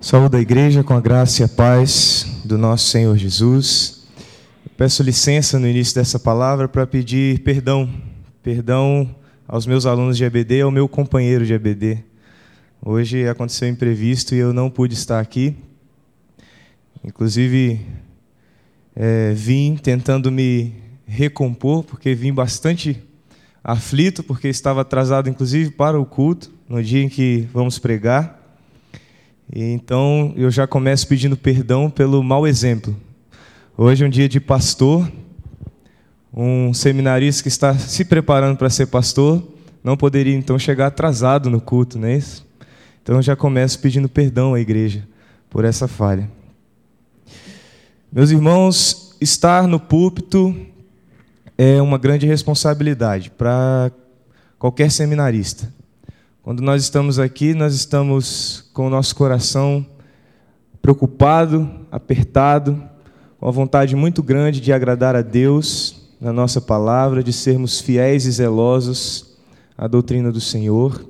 Saúde a igreja com a graça e a paz do nosso Senhor Jesus. Peço licença no início dessa palavra para pedir perdão, perdão aos meus alunos de EBD ao meu companheiro de EBD. Hoje aconteceu um imprevisto e eu não pude estar aqui. Inclusive, é, vim tentando me recompor, porque vim bastante aflito, porque estava atrasado, inclusive, para o culto, no dia em que vamos pregar. E então eu já começo pedindo perdão pelo mau exemplo. Hoje é um dia de pastor, um seminarista que está se preparando para ser pastor, não poderia então chegar atrasado no culto, não é isso? Então eu já começo pedindo perdão à igreja por essa falha. Meus irmãos, estar no púlpito é uma grande responsabilidade para qualquer seminarista. Quando nós estamos aqui, nós estamos com o nosso coração preocupado, apertado, com a vontade muito grande de agradar a Deus na nossa palavra, de sermos fiéis e zelosos à doutrina do Senhor.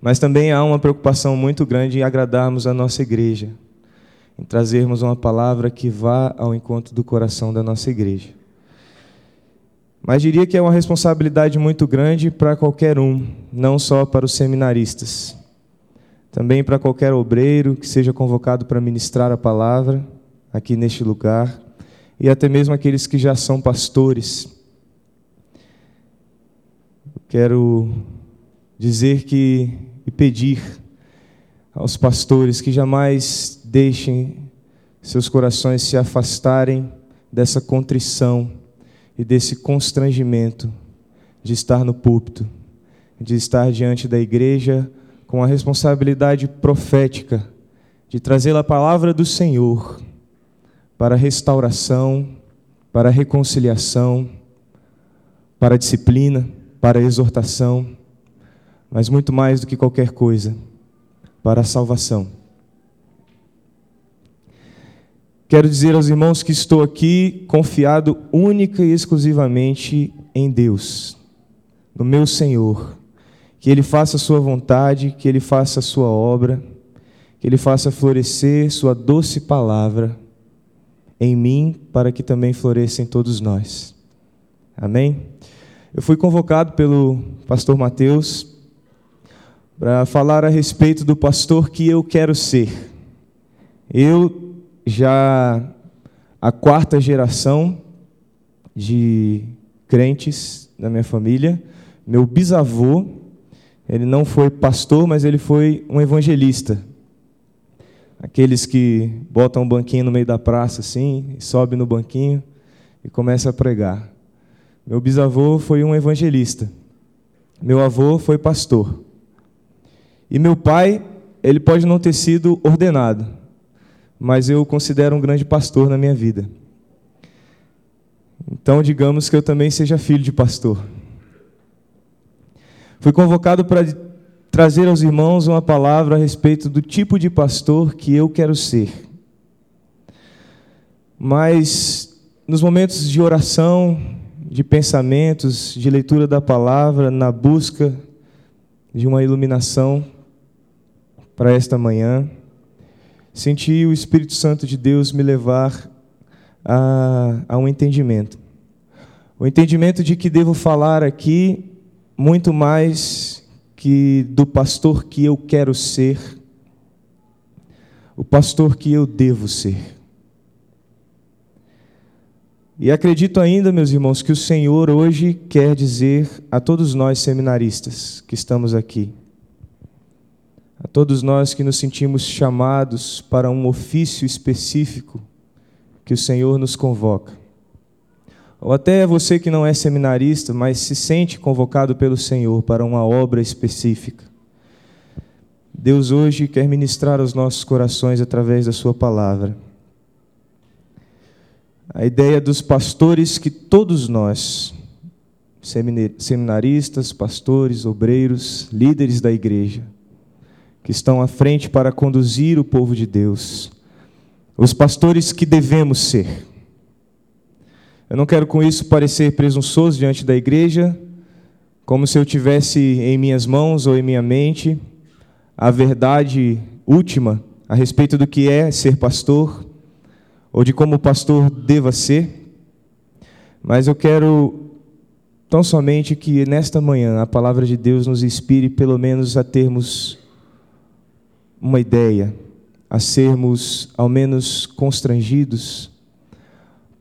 Mas também há uma preocupação muito grande em agradarmos a nossa igreja, em trazermos uma palavra que vá ao encontro do coração da nossa igreja. Mas diria que é uma responsabilidade muito grande para qualquer um, não só para os seminaristas. Também para qualquer obreiro que seja convocado para ministrar a palavra aqui neste lugar, e até mesmo aqueles que já são pastores. quero dizer que e pedir aos pastores que jamais deixem seus corações se afastarem dessa contrição e desse constrangimento de estar no púlpito, de estar diante da igreja com a responsabilidade profética de trazer a palavra do Senhor para restauração, para reconciliação, para disciplina, para exortação, mas muito mais do que qualquer coisa, para a salvação. Quero dizer aos irmãos que estou aqui confiado única e exclusivamente em Deus, no meu Senhor. Que Ele faça a sua vontade, que Ele faça a sua obra, que Ele faça florescer Sua doce palavra em mim, para que também floresça em todos nós. Amém? Eu fui convocado pelo pastor Mateus para falar a respeito do pastor que eu quero ser. Eu já a quarta geração de crentes na minha família. Meu bisavô, ele não foi pastor, mas ele foi um evangelista. Aqueles que botam um banquinho no meio da praça assim, sobe no banquinho e começa a pregar. Meu bisavô foi um evangelista. Meu avô foi pastor. E meu pai, ele pode não ter sido ordenado, mas eu o considero um grande pastor na minha vida. Então, digamos que eu também seja filho de pastor. Fui convocado para trazer aos irmãos uma palavra a respeito do tipo de pastor que eu quero ser. Mas, nos momentos de oração, de pensamentos, de leitura da palavra, na busca de uma iluminação para esta manhã, senti o Espírito Santo de Deus me levar a, a um entendimento. O entendimento de que devo falar aqui muito mais que do pastor que eu quero ser, o pastor que eu devo ser. E acredito ainda, meus irmãos, que o Senhor hoje quer dizer a todos nós seminaristas que estamos aqui, a todos nós que nos sentimos chamados para um ofício específico que o Senhor nos convoca. Ou até você que não é seminarista, mas se sente convocado pelo Senhor para uma obra específica. Deus hoje quer ministrar aos nossos corações através da Sua palavra. A ideia dos pastores que todos nós, seminaristas, pastores, obreiros, líderes da igreja, que estão à frente para conduzir o povo de Deus, os pastores que devemos ser. Eu não quero com isso parecer presunçoso diante da igreja, como se eu tivesse em minhas mãos ou em minha mente a verdade última a respeito do que é ser pastor, ou de como o pastor deva ser, mas eu quero tão somente que nesta manhã a palavra de Deus nos inspire pelo menos a termos uma ideia, a sermos ao menos constrangidos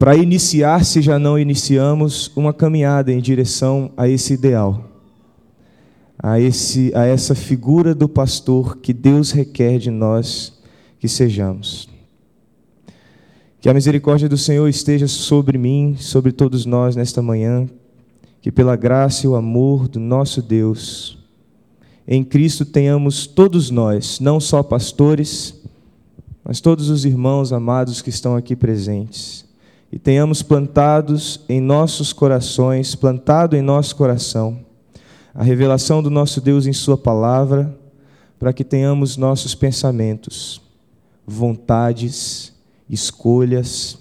para iniciar, se já não iniciamos, uma caminhada em direção a esse ideal, a, esse, a essa figura do pastor que Deus requer de nós que sejamos. Que a misericórdia do Senhor esteja sobre mim, sobre todos nós nesta manhã, que pela graça e o amor do nosso Deus, em Cristo tenhamos todos nós, não só pastores, mas todos os irmãos amados que estão aqui presentes. E tenhamos plantados em nossos corações, plantado em nosso coração, a revelação do nosso Deus em Sua palavra, para que tenhamos nossos pensamentos, vontades, escolhas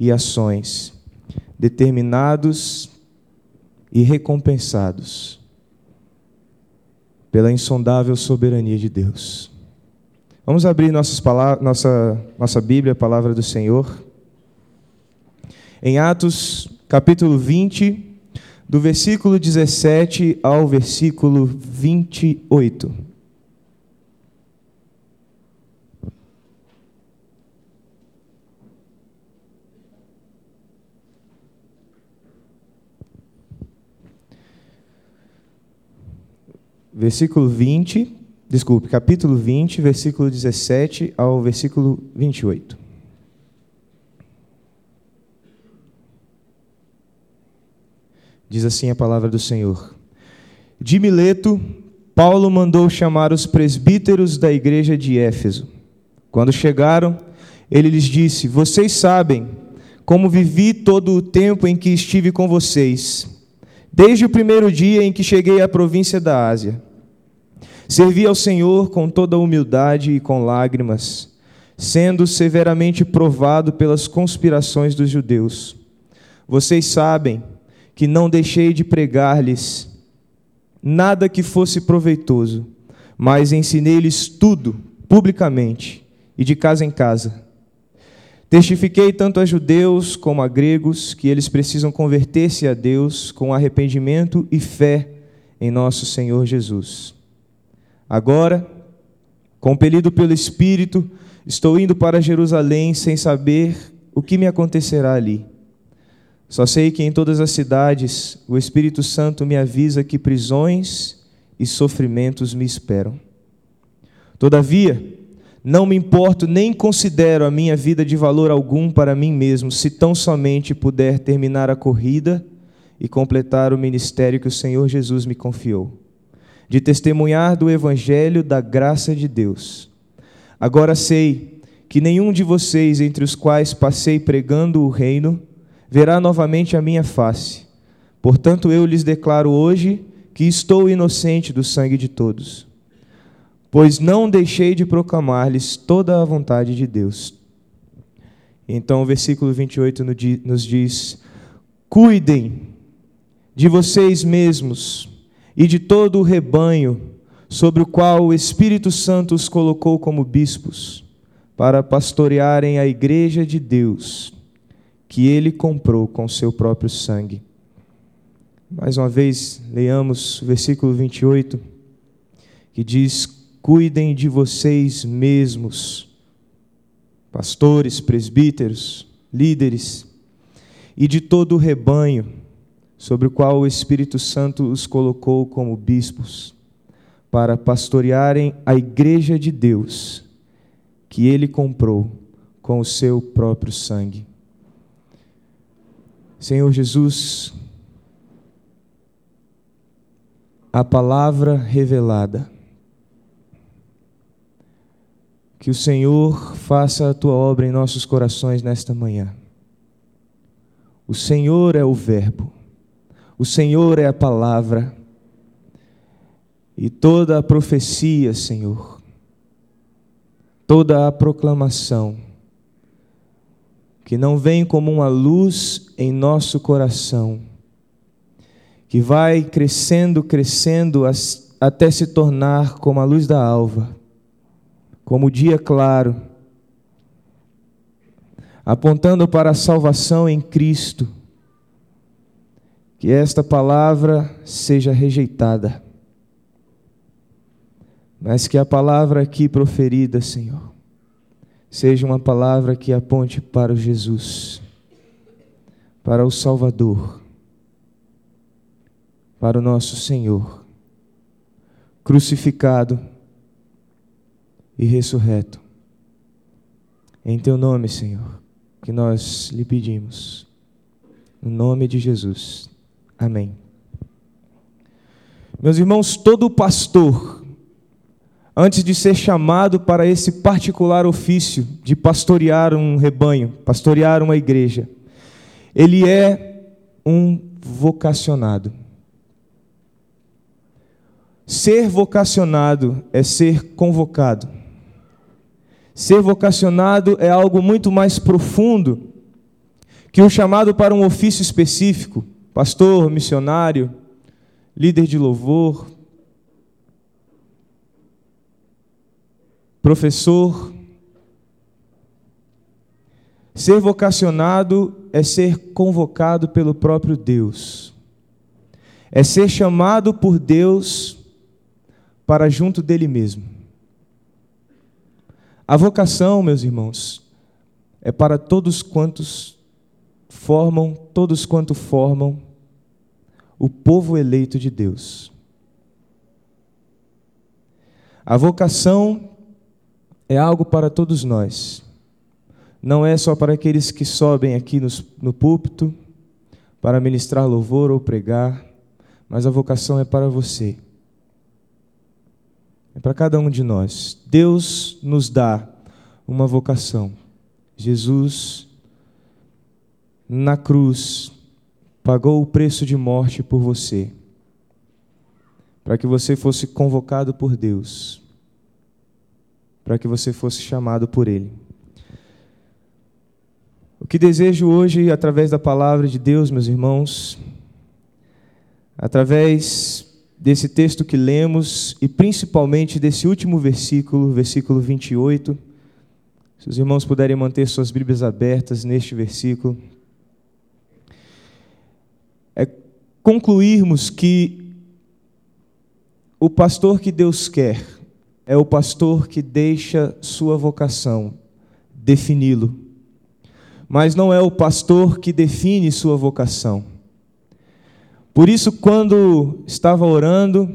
e ações determinados e recompensados pela insondável soberania de Deus. Vamos abrir palavras, nossa, nossa Bíblia, a palavra do Senhor em Atos capítulo 20, do versículo 17 ao versículo 28. Versículo 20, desculpe, capítulo 20, versículo 17 ao versículo 28. Diz assim a palavra do Senhor. De Mileto, Paulo mandou chamar os presbíteros da igreja de Éfeso. Quando chegaram, ele lhes disse: Vocês sabem como vivi todo o tempo em que estive com vocês, desde o primeiro dia em que cheguei à província da Ásia. Servi ao Senhor com toda humildade e com lágrimas, sendo severamente provado pelas conspirações dos judeus. Vocês sabem que não deixei de pregar-lhes nada que fosse proveitoso, mas ensinei-lhes tudo publicamente e de casa em casa. Testifiquei tanto a judeus como a gregos que eles precisam converter-se a Deus com arrependimento e fé em nosso Senhor Jesus. Agora, compelido pelo Espírito, estou indo para Jerusalém sem saber o que me acontecerá ali só sei que em todas as cidades o Espírito Santo me avisa que prisões e sofrimentos me esperam. Todavia, não me importo nem considero a minha vida de valor algum para mim mesmo, se tão somente puder terminar a corrida e completar o ministério que o Senhor Jesus me confiou, de testemunhar do Evangelho da graça de Deus. Agora sei que nenhum de vocês, entre os quais passei pregando o reino, verá novamente a minha face. Portanto, eu lhes declaro hoje que estou inocente do sangue de todos, pois não deixei de proclamar-lhes toda a vontade de Deus. Então, o versículo 28 nos diz: Cuidem de vocês mesmos e de todo o rebanho sobre o qual o Espírito Santo os colocou como bispos, para pastorearem a igreja de Deus que ele comprou com seu próprio sangue. Mais uma vez, leiamos o versículo 28, que diz: Cuidem de vocês mesmos, pastores, presbíteros, líderes, e de todo o rebanho sobre o qual o Espírito Santo os colocou como bispos, para pastorearem a igreja de Deus, que ele comprou com o seu próprio sangue. Senhor Jesus, a palavra revelada. Que o Senhor faça a tua obra em nossos corações nesta manhã. O Senhor é o Verbo, o Senhor é a palavra, e toda a profecia, Senhor, toda a proclamação, que não vem como uma luz em nosso coração, que vai crescendo, crescendo até se tornar como a luz da alva, como o dia claro, apontando para a salvação em Cristo, que esta palavra seja rejeitada, mas que a palavra aqui proferida, Senhor, seja uma palavra que aponte para Jesus, para o Salvador, para o nosso Senhor, crucificado e ressurreto. Em teu nome, Senhor, que nós lhe pedimos. No nome de Jesus. Amém. Meus irmãos, todo pastor, antes de ser chamado para esse particular ofício de pastorear um rebanho, pastorear uma igreja, ele é um vocacionado. Ser vocacionado é ser convocado. Ser vocacionado é algo muito mais profundo que o chamado para um ofício específico pastor, missionário, líder de louvor, professor. Ser vocacionado é ser convocado pelo próprio Deus, é ser chamado por Deus para junto dele mesmo. A vocação, meus irmãos, é para todos quantos formam, todos quanto formam, o povo eleito de Deus. A vocação é algo para todos nós. Não é só para aqueles que sobem aqui no, no púlpito para ministrar louvor ou pregar, mas a vocação é para você. É para cada um de nós. Deus nos dá uma vocação. Jesus na cruz, pagou o preço de morte por você, para que você fosse convocado por Deus, para que você fosse chamado por Ele. O que desejo hoje, através da palavra de Deus, meus irmãos, através desse texto que lemos e principalmente desse último versículo, versículo 28, se os irmãos puderem manter suas Bíblias abertas neste versículo. É concluirmos que o pastor que Deus quer é o pastor que deixa sua vocação defini-lo, mas não é o pastor que define sua vocação. Por isso, quando estava orando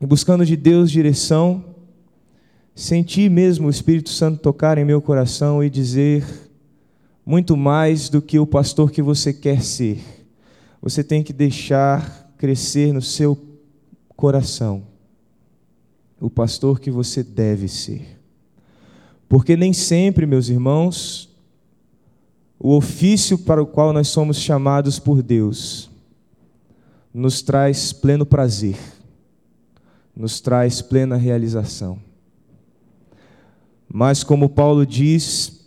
e buscando de Deus direção, senti mesmo o Espírito Santo tocar em meu coração e dizer muito mais do que o pastor que você quer ser você tem que deixar crescer no seu coração o pastor que você deve ser. Porque nem sempre, meus irmãos, o ofício para o qual nós somos chamados por Deus nos traz pleno prazer, nos traz plena realização. Mas, como Paulo diz,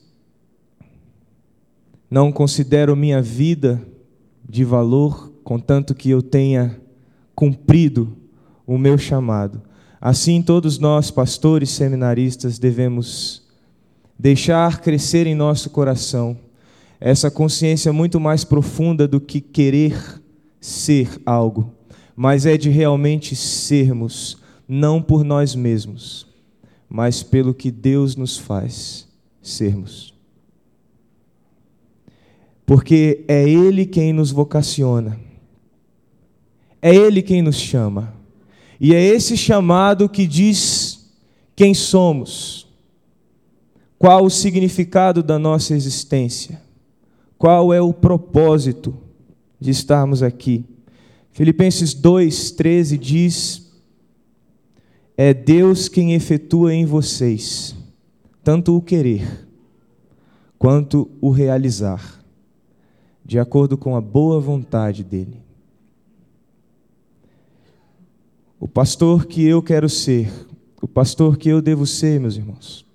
não considero minha vida de valor, contanto que eu tenha cumprido o meu chamado. Assim, todos nós, pastores, seminaristas, devemos deixar crescer em nosso coração essa consciência muito mais profunda do que querer ser algo, mas é de realmente sermos, não por nós mesmos, mas pelo que Deus nos faz sermos. Porque é Ele quem nos vocaciona, é Ele quem nos chama, e é esse chamado que diz quem somos, qual o significado da nossa existência, qual é o propósito de estarmos aqui. Filipenses 2,13 diz: É Deus quem efetua em vocês tanto o querer quanto o realizar de acordo com a boa vontade dele. O pastor que eu quero ser, o pastor que eu devo ser, meus irmãos,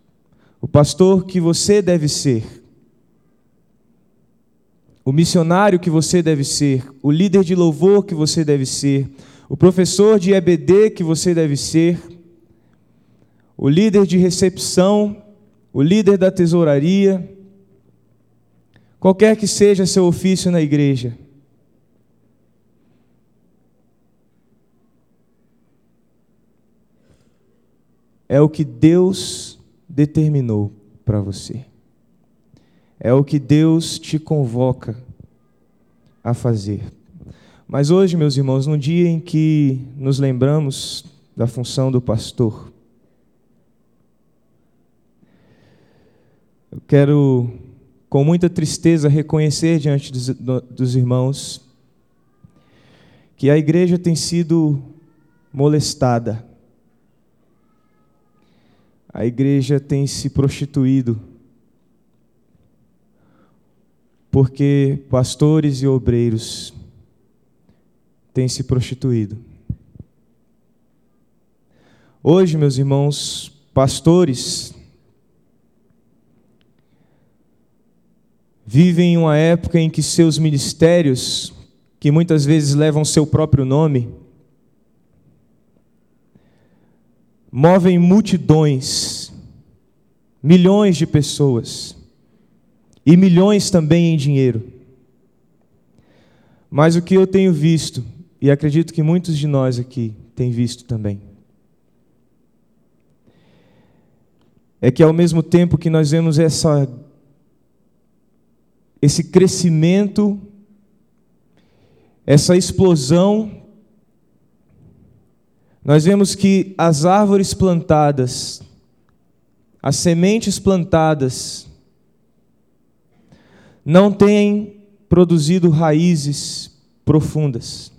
o pastor que você deve ser, o missionário que você deve ser, o líder de louvor que você deve ser, o professor de EBD que você deve ser, o líder de recepção, o líder da tesouraria, qualquer que seja seu ofício na igreja. É o que Deus determinou para você. É o que Deus te convoca a fazer. Mas hoje, meus irmãos, no dia em que nos lembramos da função do pastor, eu quero, com muita tristeza, reconhecer diante dos, dos irmãos que a igreja tem sido molestada, a igreja tem se prostituído porque pastores e obreiros têm se prostituído. Hoje, meus irmãos, pastores vivem em uma época em que seus ministérios, que muitas vezes levam seu próprio nome, movem multidões, milhões de pessoas e milhões também em dinheiro. Mas o que eu tenho visto, e acredito que muitos de nós aqui têm visto também, é que ao mesmo tempo que nós vemos essa, esse crescimento, essa explosão, nós vemos que as árvores plantadas, as sementes plantadas, não têm produzido raízes profundas.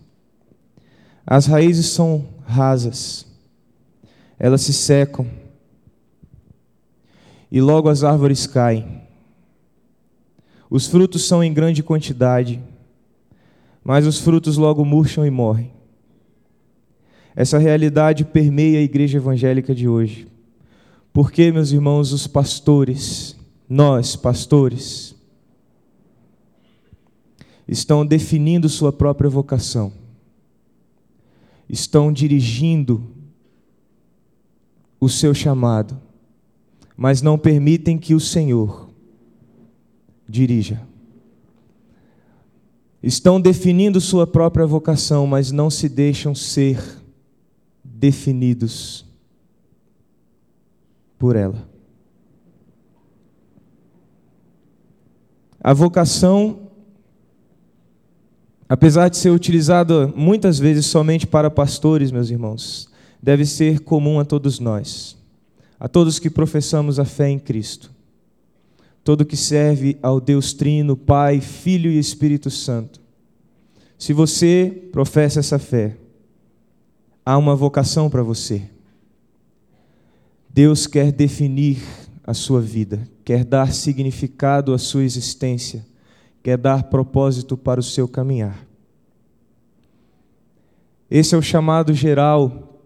As raízes são rasas, elas se secam e logo as árvores caem. Os frutos são em grande quantidade, mas os frutos logo murcham e morrem. Essa realidade permeia a igreja evangélica de hoje. Porque, meus irmãos, os pastores, nós, pastores, estão definindo sua própria vocação, estão dirigindo o seu chamado, mas não permitem que o Senhor dirija. Estão definindo sua própria vocação, mas não se deixam ser definidos por ela. A vocação apesar de ser utilizada muitas vezes somente para pastores, meus irmãos, deve ser comum a todos nós, a todos que professamos a fé em Cristo, todo que serve ao Deus Trino, Pai, Filho e Espírito Santo. Se você professa essa fé, há uma vocação para você. Deus quer definir a sua vida, quer dar significado à sua existência quer dar propósito para o seu caminhar. Esse é o chamado geral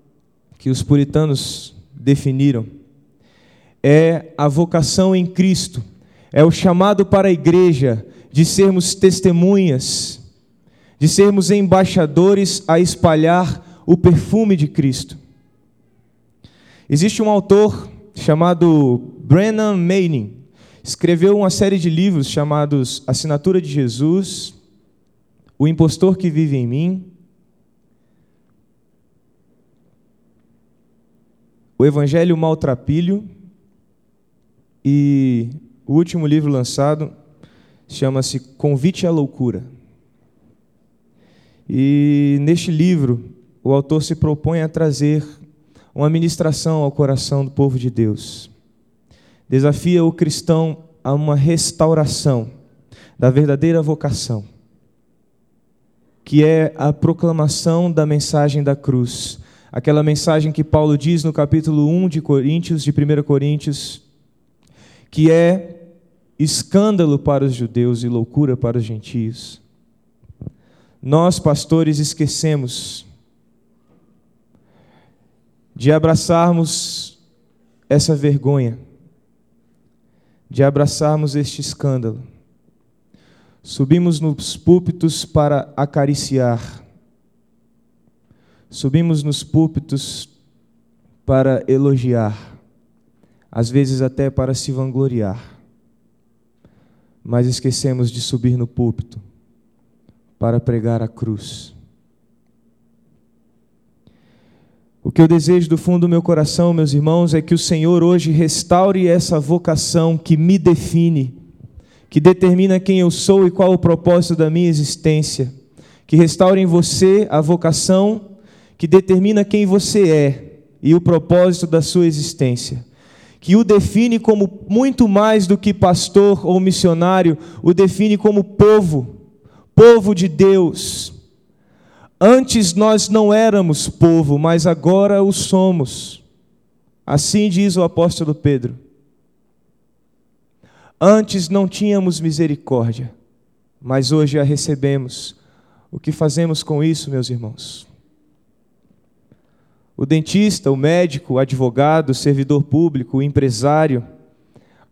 que os puritanos definiram. É a vocação em Cristo, é o chamado para a igreja de sermos testemunhas, de sermos embaixadores a espalhar o perfume de Cristo. Existe um autor chamado Brennan Manning, escreveu uma série de livros chamados Assinatura de Jesus, O Impostor que Vive em Mim, O Evangelho Maltrapilho e o último livro lançado chama-se Convite à Loucura. E neste livro, o autor se propõe a trazer uma ministração ao coração do povo de Deus desafia o cristão a uma restauração da verdadeira vocação, que é a proclamação da mensagem da cruz. Aquela mensagem que Paulo diz no capítulo 1 de Coríntios, de 1 Coríntios, que é escândalo para os judeus e loucura para os gentios. Nós, pastores, esquecemos de abraçarmos essa vergonha de abraçarmos este escândalo. Subimos nos púlpitos para acariciar, subimos nos púlpitos para elogiar, às vezes até para se vangloriar, mas esquecemos de subir no púlpito para pregar a cruz. O que eu desejo do fundo do meu coração, meus irmãos, é que o Senhor hoje restaure essa vocação que me define, que determina quem eu sou e qual o propósito da minha existência. Que restaure em você a vocação que determina quem você é e o propósito da sua existência. Que o define como muito mais do que pastor ou missionário, o define como povo, povo de Deus. Antes nós não éramos povo, mas agora o somos. Assim diz o apóstolo Pedro. Antes não tínhamos misericórdia, mas hoje a recebemos. O que fazemos com isso, meus irmãos? o dentista, o médico, o advogado, o servidor público, o empresário,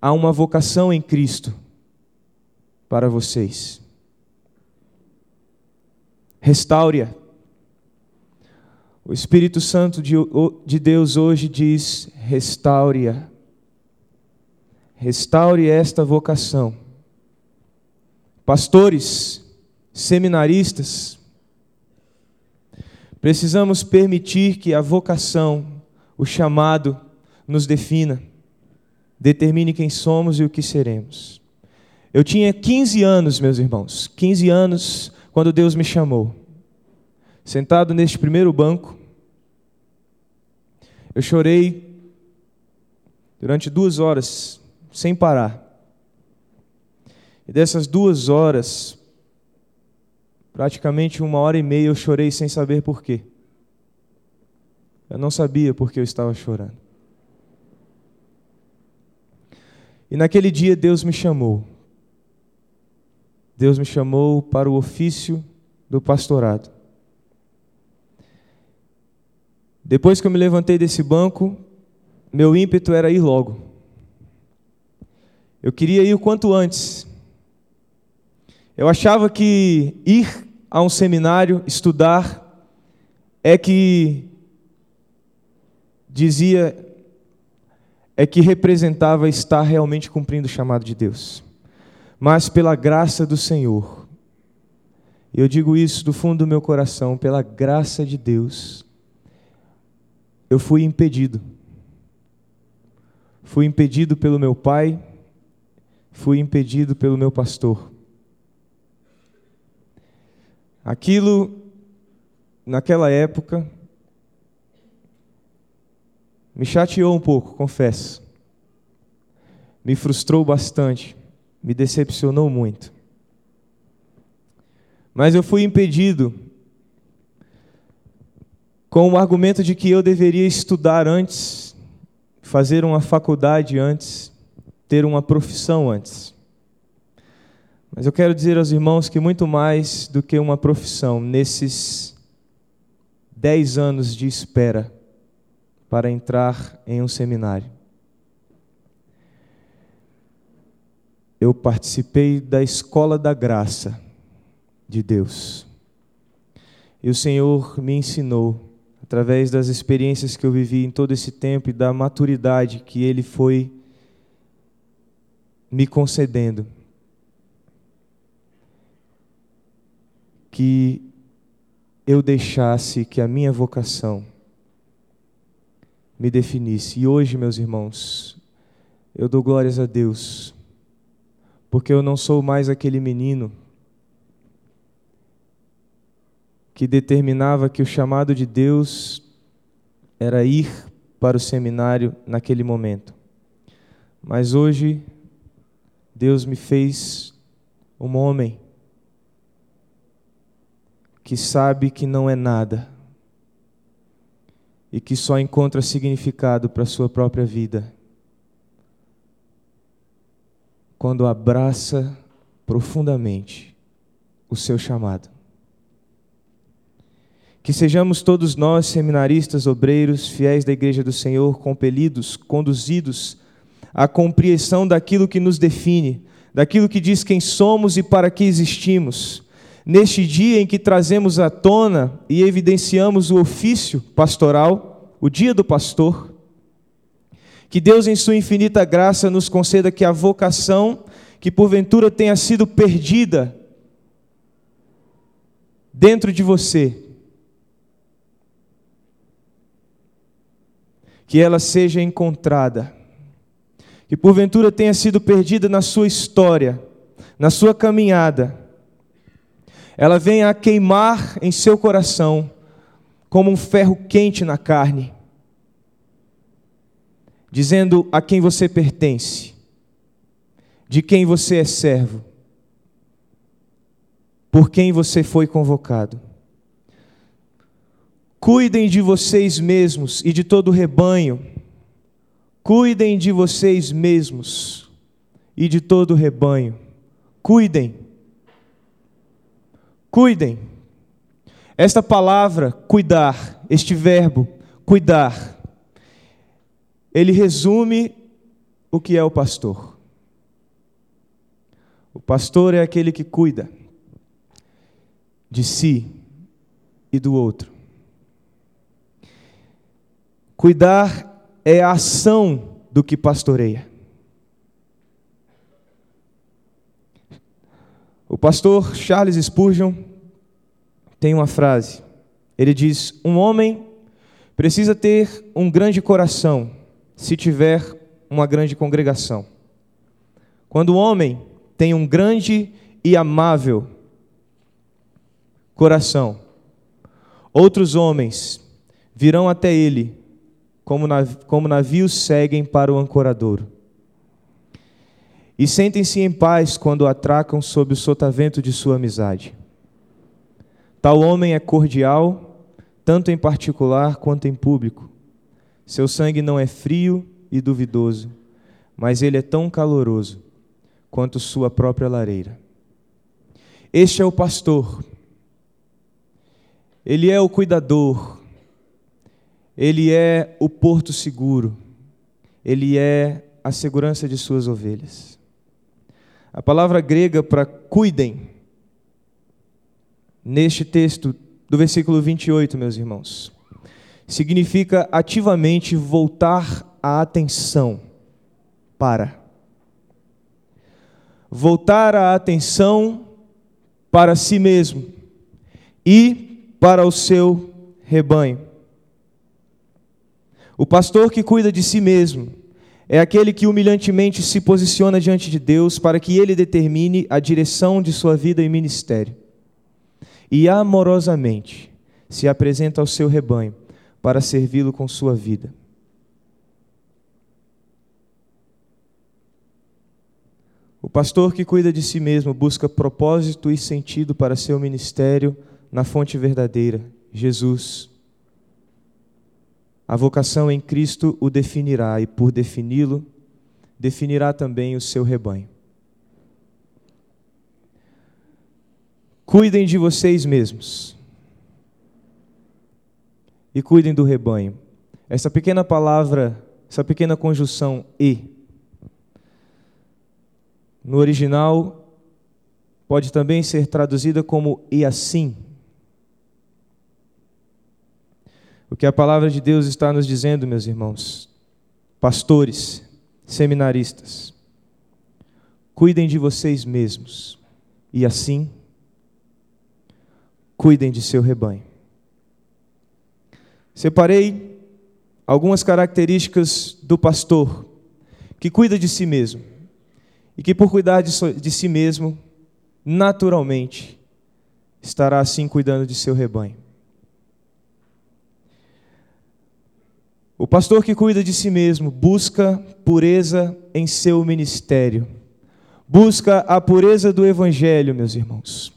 há uma vocação em Cristo para vocês. Restaure-a. O Espírito Santo de Deus hoje diz: restaure-a. Restaure esta vocação. Pastores, seminaristas, Precisamos permitir que a vocação, o chamado, nos defina, determine quem somos e o que seremos. Eu tinha 15 anos, meus irmãos, 15 anos quando Deus me chamou. Sentado neste primeiro banco, eu chorei durante duas horas, sem parar. E dessas duas horas, Praticamente uma hora e meia eu chorei sem saber por quê. Eu não sabia por que eu estava chorando. E naquele dia Deus me chamou. Deus me chamou para o ofício do pastorado. Depois que eu me levantei desse banco, meu ímpeto era ir logo. Eu queria ir o quanto antes. Eu achava que ir a um seminário, estudar, é que dizia, é que representava estar realmente cumprindo o chamado de Deus. Mas pela graça do Senhor, eu digo isso do fundo do meu coração, pela graça de Deus, eu fui impedido. Fui impedido pelo meu pai, fui impedido pelo meu pastor. Aquilo, naquela época, me chateou um pouco, confesso. Me frustrou bastante, me decepcionou muito. Mas eu fui impedido com o argumento de que eu deveria estudar antes, fazer uma faculdade antes, ter uma profissão antes. Mas eu quero dizer aos irmãos que muito mais do que uma profissão, nesses dez anos de espera para entrar em um seminário, eu participei da escola da graça de Deus. E o Senhor me ensinou, através das experiências que eu vivi em todo esse tempo e da maturidade que Ele foi me concedendo que eu deixasse que a minha vocação me definisse. E hoje, meus irmãos, eu dou glórias a Deus, porque eu não sou mais aquele menino que determinava que o chamado de Deus era ir para o seminário naquele momento. Mas hoje, Deus me fez um homem que sabe que não é nada e que só encontra significado para a sua própria vida quando abraça profundamente o seu chamado. Que sejamos todos nós, seminaristas, obreiros, fiéis da Igreja do Senhor, compelidos, conduzidos à compreensão daquilo que nos define, daquilo que diz quem somos e para que existimos. Neste dia em que trazemos à tona e evidenciamos o ofício pastoral, o dia do pastor, Que Deus, em Sua infinita graça, nos conceda que a vocação que porventura tenha sido perdida dentro de você, que ela seja encontrada, que porventura tenha sido perdida na sua história, na sua caminhada, ela venha a queimar em seu coração como um ferro quente na carne, dizendo a quem você pertence, de quem você é servo, por quem você foi convocado. Cuidem de vocês mesmos e de todo o rebanho. Cuidem de vocês mesmos e de todo o rebanho. Cuidem Cuidem. Esta palavra, cuidar, este verbo, cuidar, ele resume o que é o pastor. O pastor é aquele que cuida de si e do outro. Cuidar é a ação do que pastoreia. O pastor Charles Spurgeon tem uma frase. Ele diz: Um homem precisa ter um grande coração se tiver uma grande congregação. Quando o homem tem um grande e amável coração, outros homens virão até ele, como navios seguem para o ancoradouro e sentem-se em paz quando atracam sob o sotavento de sua amizade. Tal homem é cordial, tanto em particular quanto em público. Seu sangue não é frio e duvidoso, mas ele é tão caloroso quanto sua própria lareira. Este é o pastor, ele é o cuidador, ele é o porto seguro, ele é a segurança de suas ovelhas. A palavra grega para cuidem, neste texto do versículo 28, meus irmãos, significa ativamente voltar a atenção para. Voltar a atenção para si mesmo e para o seu rebanho. O pastor que cuida de si mesmo é aquele que humilhantemente se posiciona diante de Deus para que ele determine a direção de sua vida e ministério. E amorosamente se apresenta ao seu rebanho para servi-lo com sua vida. O pastor que cuida de si mesmo busca propósito e sentido para seu ministério na fonte verdadeira, Jesus. A vocação em Cristo o definirá e, por defini-lo, definirá também o seu rebanho. Cuidem de vocês mesmos e cuidem do rebanho. Essa pequena palavra, essa pequena conjunção e, no original, pode também ser traduzida como e assim. O que a palavra de Deus está nos dizendo, meus irmãos, pastores, seminaristas, cuidem de vocês mesmos e assim cuidem de seu rebanho. Separei algumas características do pastor que cuida de si mesmo e que, por cuidar de si mesmo, naturalmente estará assim cuidando de seu rebanho. O pastor que cuida de si mesmo busca pureza em seu ministério. Busca a pureza do evangelho, meus irmãos.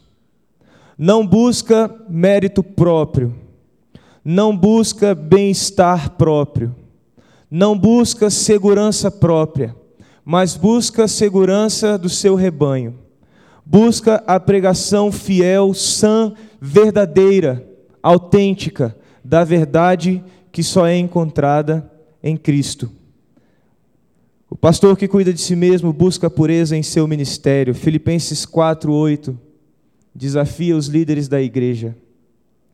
Não busca mérito próprio. Não busca bem-estar próprio. Não busca segurança própria, mas busca a segurança do seu rebanho. Busca a pregação fiel, sã, verdadeira, autêntica da verdade que só é encontrada em Cristo. O pastor que cuida de si mesmo busca pureza em seu ministério. Filipenses 4:8 desafia os líderes da igreja.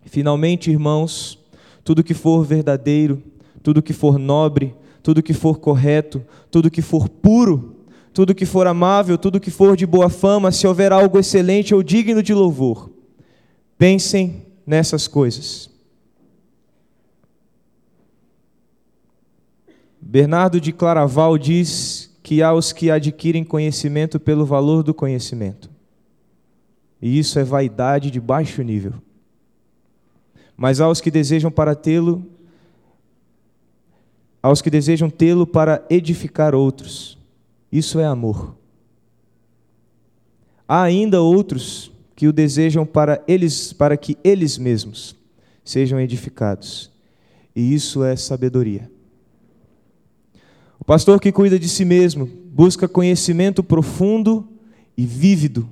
Finalmente, irmãos, tudo que for verdadeiro, tudo que for nobre, tudo que for correto, tudo que for puro, tudo que for amável, tudo que for de boa fama, se houver algo excelente ou digno de louvor, pensem nessas coisas. Bernardo de Claraval diz que há os que adquirem conhecimento pelo valor do conhecimento. E isso é vaidade de baixo nível. Mas há os que desejam para tê-lo, aos que desejam tê-lo para edificar outros. Isso é amor. Há ainda outros que o desejam para eles, para que eles mesmos sejam edificados. E isso é sabedoria. O pastor que cuida de si mesmo busca conhecimento profundo e vívido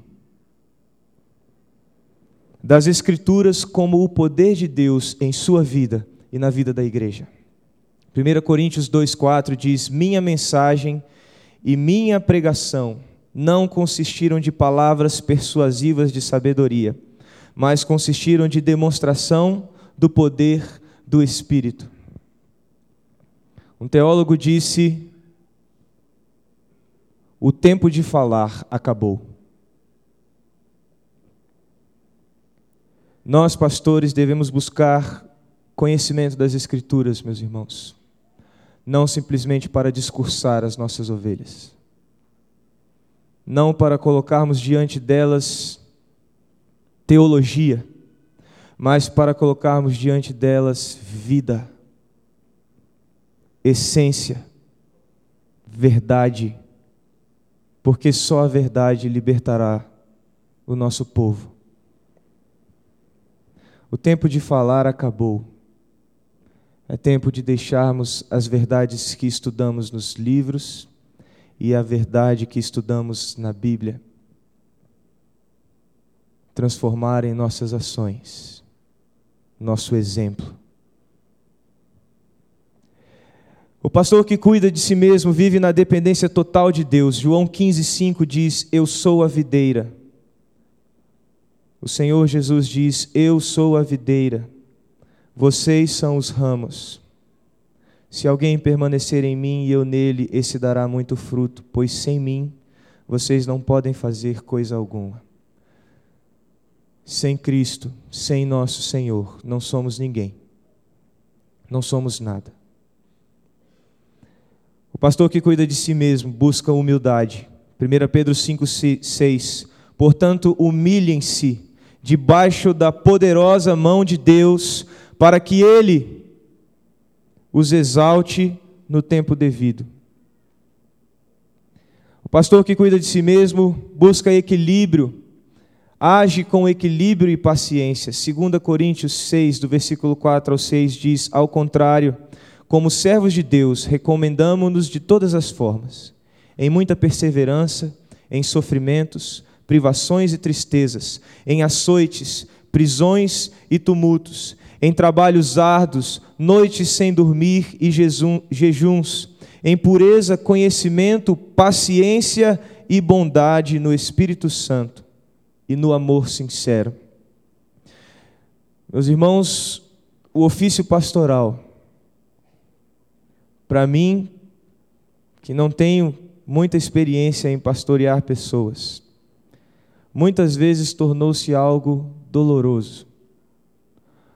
das Escrituras como o poder de Deus em sua vida e na vida da igreja. 1 Coríntios 2,4 diz: Minha mensagem e minha pregação não consistiram de palavras persuasivas de sabedoria, mas consistiram de demonstração do poder do Espírito um teólogo disse: o tempo de falar acabou. Nós, pastores, devemos buscar conhecimento das Escrituras, meus irmãos, não simplesmente para discursar as nossas ovelhas, não para colocarmos diante delas teologia, mas para colocarmos diante delas vida essência, verdade, porque só a verdade libertará o nosso povo. O tempo de falar acabou. É tempo de deixarmos as verdades que estudamos nos livros e a verdade que estudamos na Bíblia transformarem nossas ações, nosso exemplo. O pastor que cuida de si mesmo vive na dependência total de Deus. João 15,5 diz: Eu sou a videira. O Senhor Jesus diz: Eu sou a videira, vocês são os ramos. Se alguém permanecer em mim e eu nele, esse dará muito fruto, pois sem mim vocês não podem fazer coisa alguma. Sem Cristo, sem nosso Senhor, não somos ninguém, não somos nada. O pastor que cuida de si mesmo busca humildade. 1 Pedro 5, 6. Portanto, humilhem-se debaixo da poderosa mão de Deus, para que Ele os exalte no tempo devido. O pastor que cuida de si mesmo busca equilíbrio, age com equilíbrio e paciência. 2 Coríntios 6, do versículo 4 ao 6 diz: Ao contrário, como servos de Deus, recomendamos-nos de todas as formas, em muita perseverança, em sofrimentos, privações e tristezas, em açoites, prisões e tumultos, em trabalhos árduos, noites sem dormir e jejuns, em pureza, conhecimento, paciência e bondade no Espírito Santo e no amor sincero. Meus irmãos, o ofício pastoral para mim, que não tenho muita experiência em pastorear pessoas, muitas vezes tornou-se algo doloroso,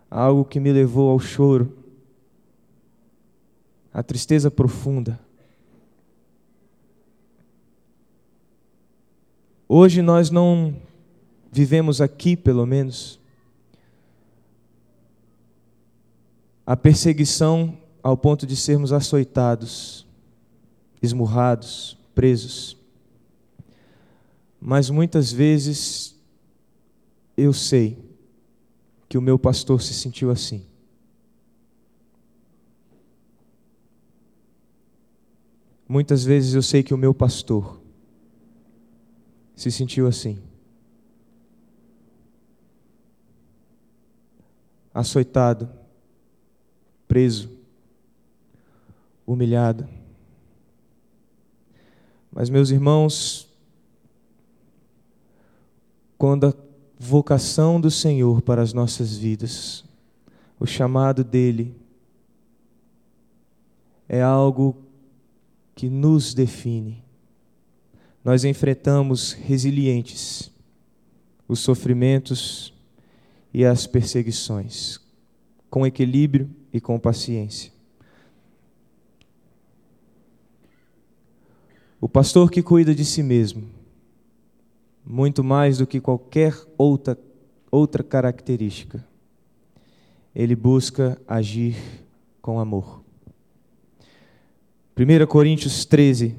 algo que me levou ao choro, à tristeza profunda. Hoje nós não vivemos aqui, pelo menos, a perseguição ao ponto de sermos açoitados, esmurrados, presos. Mas muitas vezes eu sei que o meu pastor se sentiu assim. Muitas vezes eu sei que o meu pastor se sentiu assim. Açoitado, preso, humilhado. Mas, meus irmãos, quando a vocação do Senhor para as nossas vidas, o chamado dele, é algo que nos define. Nós enfrentamos resilientes os sofrimentos e as perseguições, com equilíbrio e com paciência. O pastor que cuida de si mesmo, muito mais do que qualquer outra, outra característica, ele busca agir com amor. 1 Coríntios 13,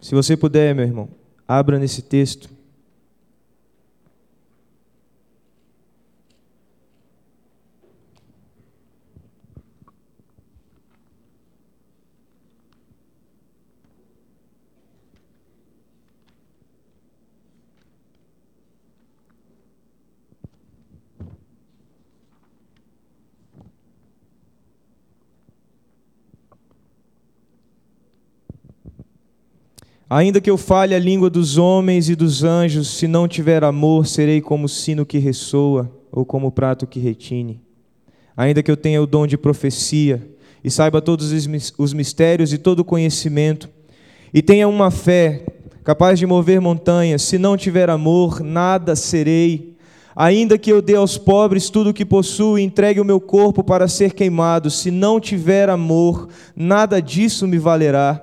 se você puder, meu irmão, abra nesse texto. Ainda que eu fale a língua dos homens e dos anjos, se não tiver amor, serei como o sino que ressoa ou como o prato que retine. Ainda que eu tenha o dom de profecia e saiba todos os mistérios e todo o conhecimento, e tenha uma fé capaz de mover montanhas, se não tiver amor, nada serei. Ainda que eu dê aos pobres tudo o que possuo e entregue o meu corpo para ser queimado, se não tiver amor, nada disso me valerá.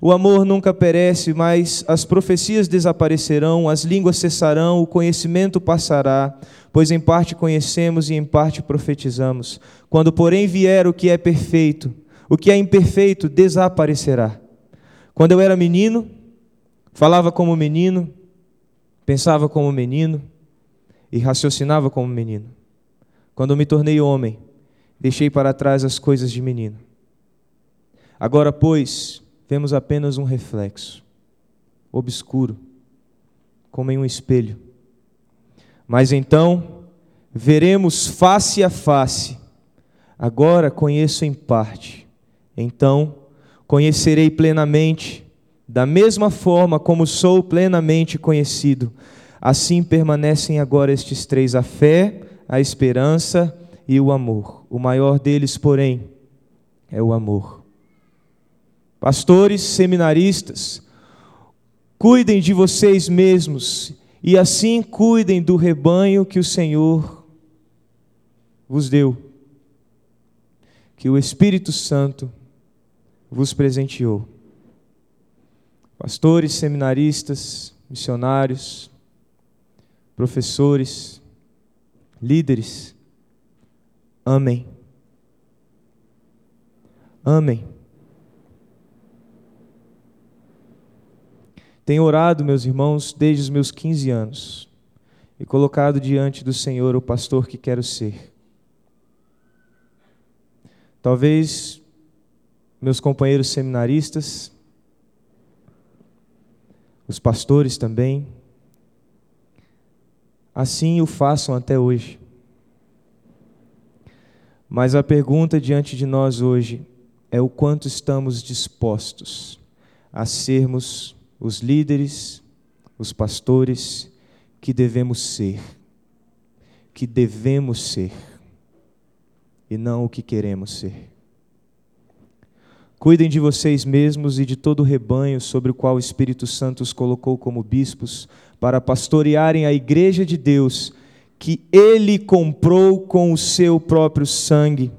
O amor nunca perece, mas as profecias desaparecerão, as línguas cessarão, o conhecimento passará, pois em parte conhecemos e em parte profetizamos. Quando, porém, vier o que é perfeito, o que é imperfeito desaparecerá. Quando eu era menino, falava como menino, pensava como menino e raciocinava como menino. Quando me tornei homem, deixei para trás as coisas de menino. Agora, pois, vemos apenas um reflexo, obscuro, como em um espelho. Mas então veremos face a face. Agora conheço em parte, então conhecerei plenamente, da mesma forma como sou plenamente conhecido. Assim permanecem agora estes três: a fé, a esperança e o amor. O maior deles, porém, é o amor. Pastores, seminaristas, cuidem de vocês mesmos e assim cuidem do rebanho que o Senhor vos deu, que o Espírito Santo vos presenteou. Pastores, seminaristas, missionários, professores, líderes, amém. Amém. Tenho orado, meus irmãos, desde os meus 15 anos e colocado diante do Senhor o pastor que quero ser. Talvez meus companheiros seminaristas, os pastores também, assim o façam até hoje. Mas a pergunta diante de nós hoje é o quanto estamos dispostos a sermos os líderes, os pastores que devemos ser, que devemos ser, e não o que queremos ser. Cuidem de vocês mesmos e de todo o rebanho sobre o qual o Espírito Santo os colocou como bispos, para pastorearem a igreja de Deus, que ele comprou com o seu próprio sangue.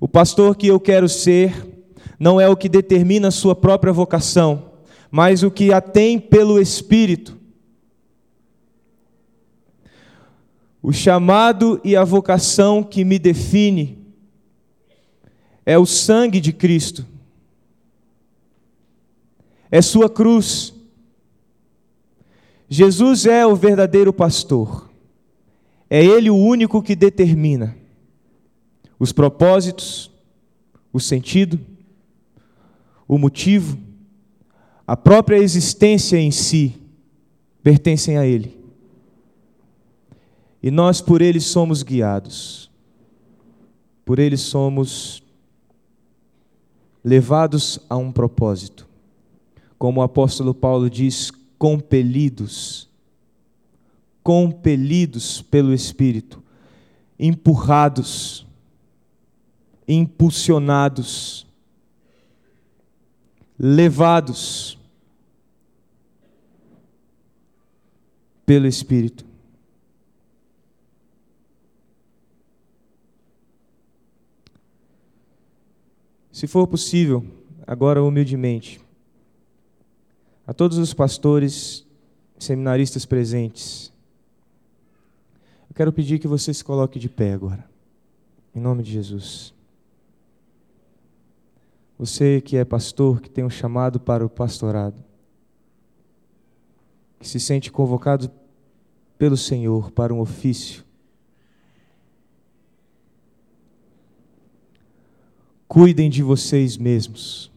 O pastor que eu quero ser não é o que determina a sua própria vocação, mas o que a tem pelo Espírito. O chamado e a vocação que me define é o sangue de Cristo, é Sua cruz. Jesus é o verdadeiro pastor, é Ele o único que determina os propósitos, o sentido, o motivo a própria existência em si pertencem a Ele. E nós por Ele somos guiados, por Ele somos levados a um propósito. Como o apóstolo Paulo diz, compelidos, compelidos pelo Espírito, empurrados, impulsionados, levados pelo Espírito. Se for possível, agora humildemente, a todos os pastores, seminaristas presentes, eu quero pedir que você se coloque de pé agora, em nome de Jesus. Você que é pastor, que tem um chamado para o pastorado, que se sente convocado pelo Senhor para um ofício, Cuidem de vocês mesmos.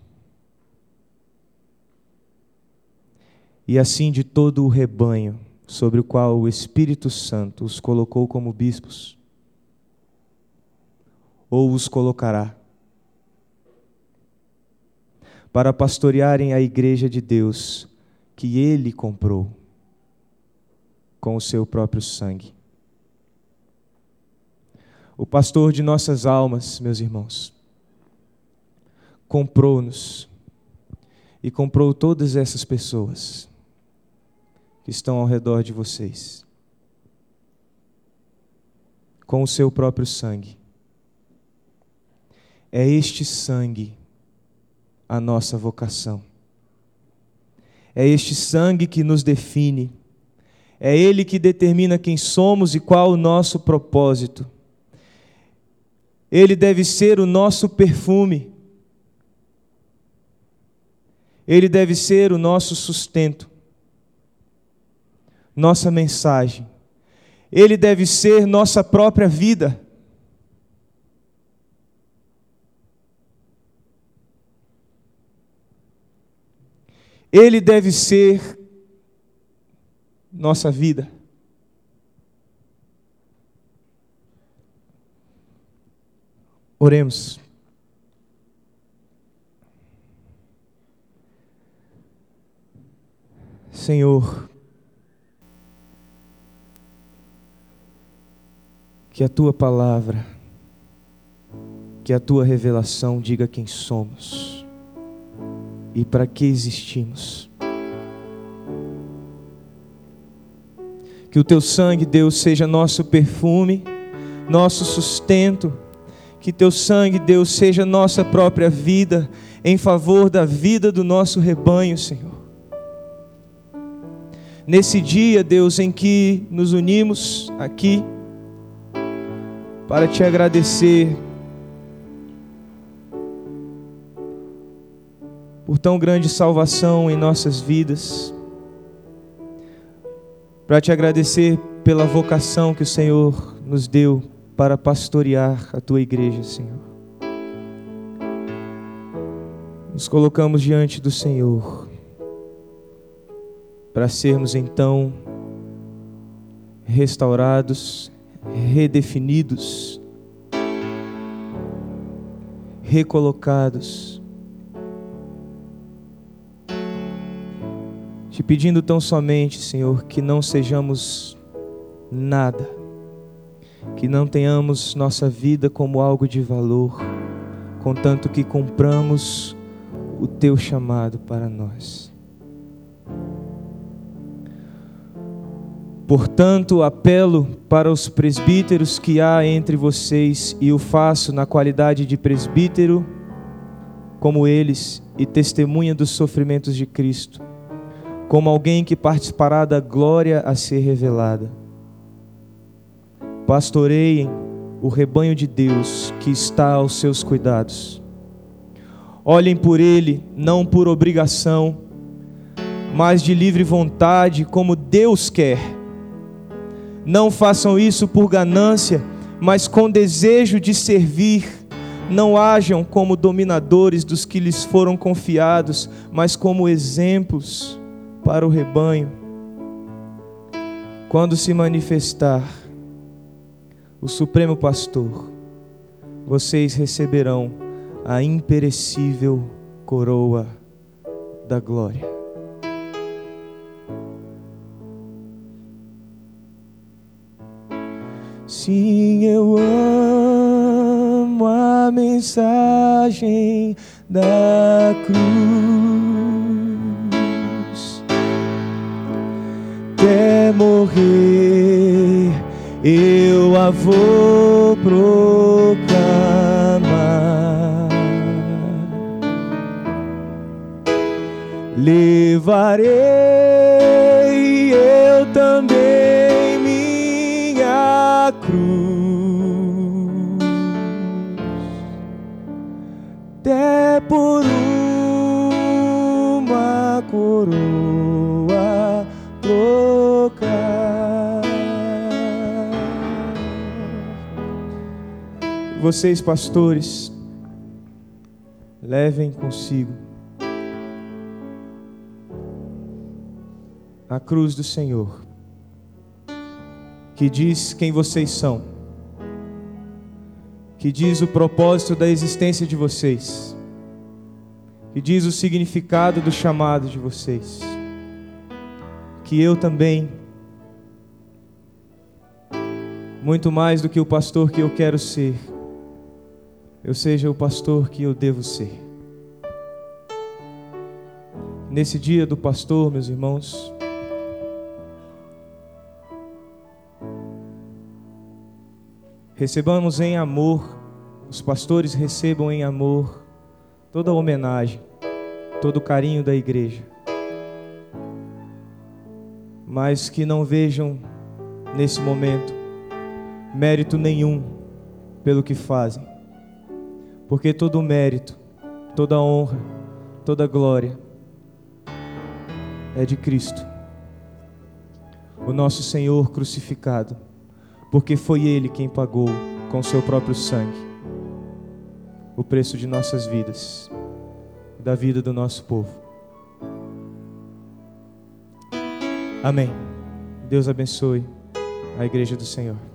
E assim de todo o rebanho sobre o qual o Espírito Santo os colocou como bispos, ou os colocará, para pastorearem a igreja de Deus que ele comprou com o seu próprio sangue. O pastor de nossas almas, meus irmãos, comprou-nos e comprou todas essas pessoas que estão ao redor de vocês com o seu próprio sangue. É este sangue a nossa vocação. É este sangue que nos define. É ele que determina quem somos e qual o nosso propósito. Ele deve ser o nosso perfume ele deve ser o nosso sustento, nossa mensagem. Ele deve ser nossa própria vida. Ele deve ser nossa vida. Oremos. Senhor, que a tua palavra, que a tua revelação diga quem somos e para que existimos. Que o teu sangue, Deus, seja nosso perfume, nosso sustento. Que teu sangue, Deus, seja nossa própria vida em favor da vida do nosso rebanho, Senhor nesse dia, Deus, em que nos unimos aqui para te agradecer por tão grande salvação em nossas vidas, para te agradecer pela vocação que o Senhor nos deu para pastorear a tua igreja, Senhor. Nos colocamos diante do Senhor para sermos então restaurados, redefinidos, recolocados. Te pedindo tão somente, Senhor, que não sejamos nada, que não tenhamos nossa vida como algo de valor, contanto que cumpramos o teu chamado para nós. Portanto, apelo para os presbíteros que há entre vocês e o faço na qualidade de presbítero, como eles, e testemunha dos sofrimentos de Cristo, como alguém que participará da glória a ser revelada. Pastoreiem o rebanho de Deus que está aos seus cuidados. Olhem por ele, não por obrigação, mas de livre vontade, como Deus quer não façam isso por ganância, mas com desejo de servir, Não hajam como dominadores dos que lhes foram confiados, mas como exemplos para o rebanho. Quando se manifestar o Supremo Pastor, vocês receberão a imperecível coroa da glória. Sim, eu amo a mensagem da cruz. Morrer, eu a vou proclamar. Levarei eu também minha cruz, até por Vocês, pastores, levem consigo a cruz do Senhor, que diz quem vocês são, que diz o propósito da existência de vocês, que diz o significado do chamado de vocês, que eu também, muito mais do que o pastor que eu quero ser, eu seja o pastor que eu devo ser. Nesse dia do pastor, meus irmãos, Recebamos em amor, os pastores recebam em amor toda a homenagem, todo o carinho da igreja. Mas que não vejam nesse momento mérito nenhum pelo que fazem. Porque todo o mérito, toda a honra, toda a glória é de Cristo, o nosso Senhor crucificado porque foi Ele quem pagou com seu próprio sangue o preço de nossas vidas, da vida do nosso povo. Amém. Deus abençoe a igreja do Senhor.